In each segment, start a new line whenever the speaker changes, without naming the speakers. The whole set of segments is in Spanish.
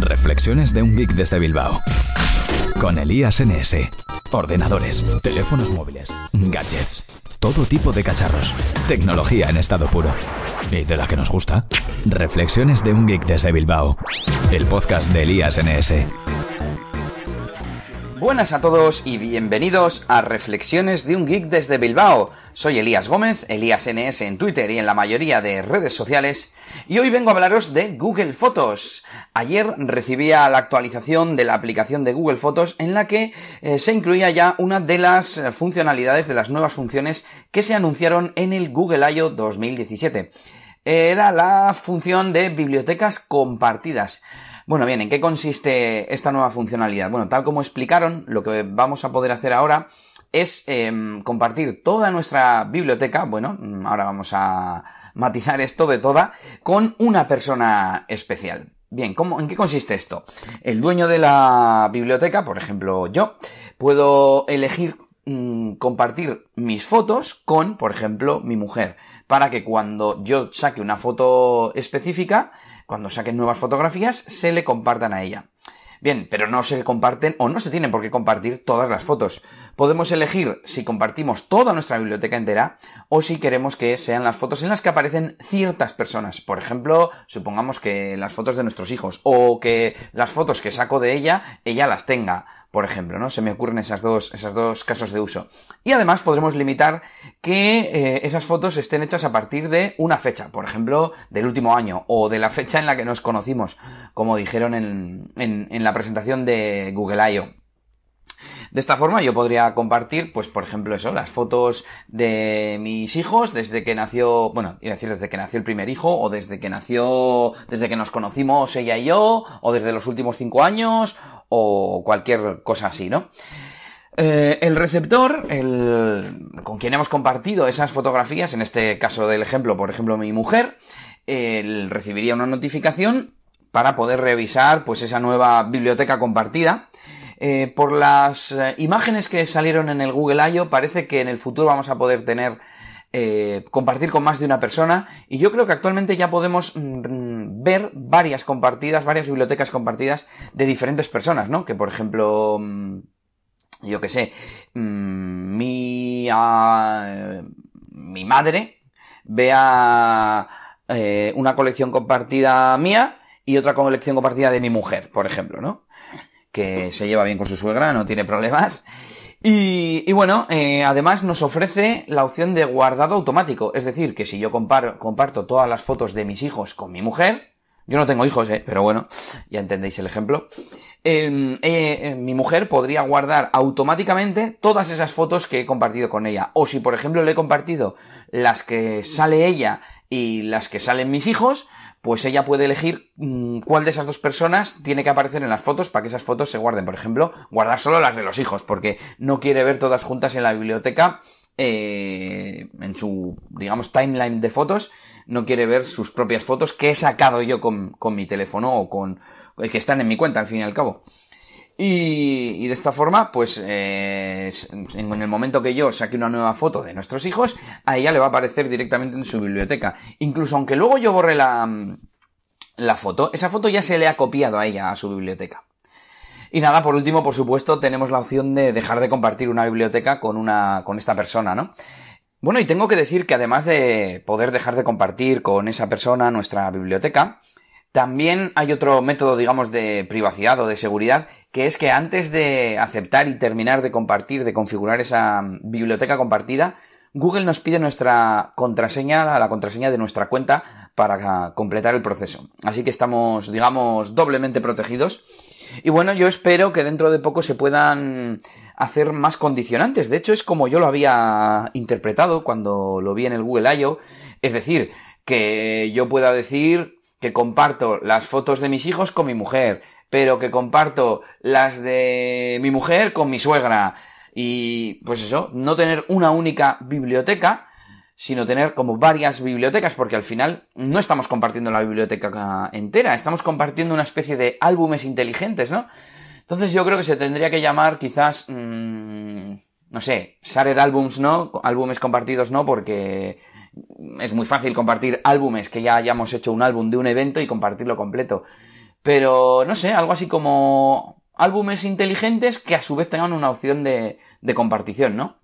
Reflexiones de un geek desde Bilbao. Con Elías NS. Ordenadores, teléfonos móviles, gadgets, todo tipo de cacharros. Tecnología en estado puro. ¿Y de la que nos gusta? Reflexiones de un geek desde Bilbao. El podcast de Elías NS.
Buenas a todos y bienvenidos a Reflexiones de un Geek desde Bilbao. Soy Elías Gómez, Elías NS en Twitter y en la mayoría de redes sociales, y hoy vengo a hablaros de Google Fotos. Ayer recibía la actualización de la aplicación de Google Fotos en la que eh, se incluía ya una de las funcionalidades de las nuevas funciones que se anunciaron en el Google I.O. 2017. Era la función de bibliotecas compartidas. Bueno, bien, ¿en qué consiste esta nueva funcionalidad? Bueno, tal como explicaron, lo que vamos a poder hacer ahora es em, compartir toda nuestra biblioteca, bueno, mm, ahora vamos a matizar esto de toda, con una persona especial. Bien, ¿cómo, ¿en qué consiste esto? El dueño de la biblioteca, por ejemplo yo, puedo elegir mm, compartir mis fotos con, por ejemplo, mi mujer, para que cuando yo saque una foto específica, cuando saquen nuevas fotografías, se le compartan a ella. Bien, pero no se comparten o no se tienen por qué compartir todas las fotos. Podemos elegir si compartimos toda nuestra biblioteca entera o si queremos que sean las fotos en las que aparecen ciertas personas. Por ejemplo, supongamos que las fotos de nuestros hijos o que las fotos que saco de ella, ella las tenga, por ejemplo, ¿no? Se me ocurren esas dos, esos dos casos de uso. Y además podremos limitar que eh, esas fotos estén hechas a partir de una fecha, por ejemplo, del último año o de la fecha en la que nos conocimos, como dijeron en, en, en la presentación de Google I.O. De esta forma yo podría compartir, pues por ejemplo eso, las fotos de mis hijos desde que nació, bueno, iba a decir desde que nació el primer hijo, o desde que nació, desde que nos conocimos ella y yo, o desde los últimos cinco años, o cualquier cosa así, ¿no? Eh, el receptor, el, con quien hemos compartido esas fotografías, en este caso del ejemplo, por ejemplo, mi mujer, recibiría una notificación para poder revisar pues esa nueva biblioteca compartida. Eh, por las eh, imágenes que salieron en el Google I.O. parece que en el futuro vamos a poder tener eh, compartir con más de una persona y yo creo que actualmente ya podemos mm, ver varias compartidas, varias bibliotecas compartidas de diferentes personas, ¿no? Que por ejemplo, mm, yo que sé, mm, mi, uh, mi madre vea una colección compartida mía y otra colección compartida de mi mujer, por ejemplo, ¿no? Que se lleva bien con su suegra, no tiene problemas. Y, bueno, eh, además nos ofrece la opción de guardado automático. Es decir, que si yo comparto todas las fotos de mis hijos con mi mujer, yo no tengo hijos, eh, pero bueno, ya entendéis el ejemplo. Eh, eh, mi mujer podría guardar automáticamente todas esas fotos que he compartido con ella. O si, por ejemplo, le he compartido las que sale ella y las que salen mis hijos, pues ella puede elegir mm, cuál de esas dos personas tiene que aparecer en las fotos para que esas fotos se guarden. Por ejemplo, guardar solo las de los hijos, porque no quiere ver todas juntas en la biblioteca, eh, en su, digamos, timeline de fotos, no quiere ver sus propias fotos que he sacado yo con, con mi teléfono o con, que están en mi cuenta, al fin y al cabo. Y, de esta forma, pues eh, en el momento que yo saque una nueva foto de nuestros hijos, a ella le va a aparecer directamente en su biblioteca. Incluso aunque luego yo borre la, la foto, esa foto ya se le ha copiado a ella, a su biblioteca. Y nada, por último, por supuesto, tenemos la opción de dejar de compartir una biblioteca con una, con esta persona, ¿no? Bueno, y tengo que decir que además de poder dejar de compartir con esa persona nuestra biblioteca, también hay otro método, digamos, de privacidad o de seguridad, que es que antes de aceptar y terminar de compartir, de configurar esa biblioteca compartida, Google nos pide nuestra contraseña, la contraseña de nuestra cuenta para completar el proceso. Así que estamos, digamos, doblemente protegidos. Y bueno, yo espero que dentro de poco se puedan hacer más condicionantes. De hecho, es como yo lo había interpretado cuando lo vi en el Google I.O. Es decir, que yo pueda decir que comparto las fotos de mis hijos con mi mujer, pero que comparto las de mi mujer con mi suegra. Y pues eso, no tener una única biblioteca, sino tener como varias bibliotecas, porque al final no estamos compartiendo la biblioteca entera, estamos compartiendo una especie de álbumes inteligentes, ¿no? Entonces yo creo que se tendría que llamar quizás, mmm, no sé, Shared Albums no, álbumes compartidos no, porque es muy fácil compartir álbumes que ya hayamos hecho un álbum de un evento y compartirlo completo. pero no sé, algo así como álbumes inteligentes que a su vez tengan una opción de, de compartición, ¿no?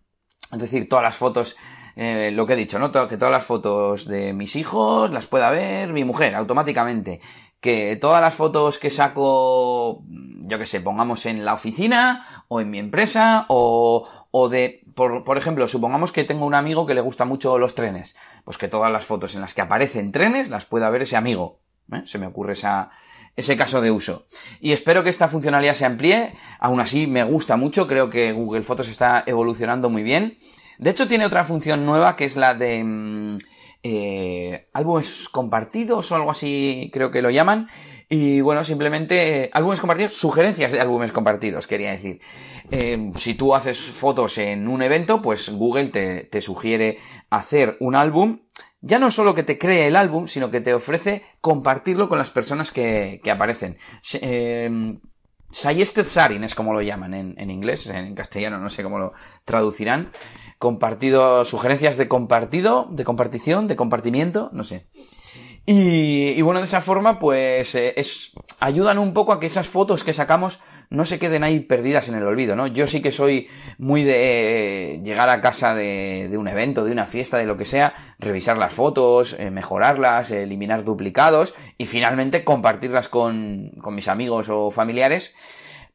Es decir, todas las fotos, eh, lo que he dicho, ¿no? Que todas las fotos de mis hijos las pueda ver mi mujer automáticamente. Que todas las fotos que saco, yo que sé, pongamos en la oficina o en mi empresa o, o de, por, por ejemplo, supongamos que tengo un amigo que le gusta mucho los trenes. Pues que todas las fotos en las que aparecen trenes las pueda ver ese amigo. ¿eh? Se me ocurre esa, ese caso de uso. Y espero que esta funcionalidad se amplíe. Aún así, me gusta mucho. Creo que Google Fotos está evolucionando muy bien. De hecho, tiene otra función nueva que es la de mm, eh, álbumes compartidos o algo así, creo que lo llaman. Y bueno, simplemente eh, álbumes compartidos, sugerencias de álbumes compartidos, quería decir. Eh, si tú haces fotos en un evento, pues Google te, te sugiere hacer un álbum ya no solo que te cree el álbum, sino que te ofrece compartirlo con las personas que, que aparecen. Suggested Sharing es como lo llaman en, en, inglés, en castellano no sé cómo lo traducirán. Compartido, sugerencias de compartido, de compartición, de compartimiento, no sé. Y, y, bueno, de esa forma, pues eh, es, ayudan un poco a que esas fotos que sacamos no se queden ahí perdidas en el olvido, ¿no? Yo sí que soy muy de eh, llegar a casa de, de, un evento, de una fiesta, de lo que sea, revisar las fotos, eh, mejorarlas, eliminar duplicados y finalmente compartirlas con, con mis amigos o familiares.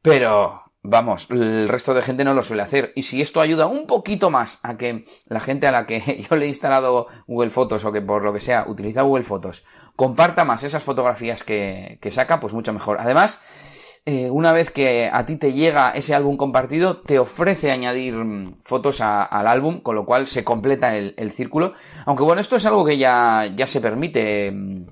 Pero Vamos, el resto de gente no lo suele hacer. Y si esto ayuda un poquito más a que la gente a la que yo le he instalado Google Fotos o que por lo que sea utiliza Google Fotos comparta más esas fotografías que, que saca, pues mucho mejor. Además, eh, una vez que a ti te llega ese álbum compartido, te ofrece añadir mm, fotos al álbum, con lo cual se completa el, el, círculo. Aunque bueno, esto es algo que ya, ya se permite mm,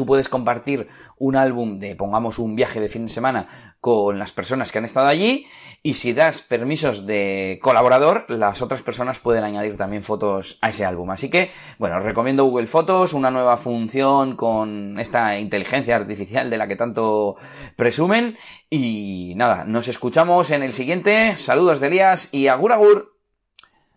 Tú puedes compartir un álbum de, pongamos, un viaje de fin de semana con las personas que han estado allí y si das permisos de colaborador, las otras personas pueden añadir también fotos a ese álbum. Así que, bueno, os recomiendo Google Fotos, una nueva función con esta inteligencia artificial de la que tanto presumen. Y nada, nos escuchamos en el siguiente. Saludos de Elías y agur agur.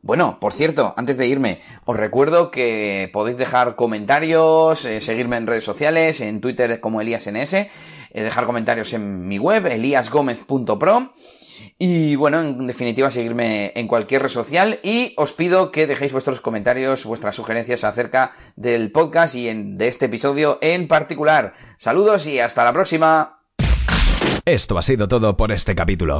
Bueno, por cierto, antes de irme, os recuerdo que podéis dejar comentarios, eh, seguirme en redes sociales, en Twitter como ElíasNS, eh, dejar comentarios en mi web, eliasgomez.pro. Y bueno, en definitiva, seguirme en cualquier red social y os pido que dejéis vuestros comentarios, vuestras sugerencias acerca del podcast y de este episodio en particular. Saludos y hasta la próxima.
Esto ha sido todo por este capítulo.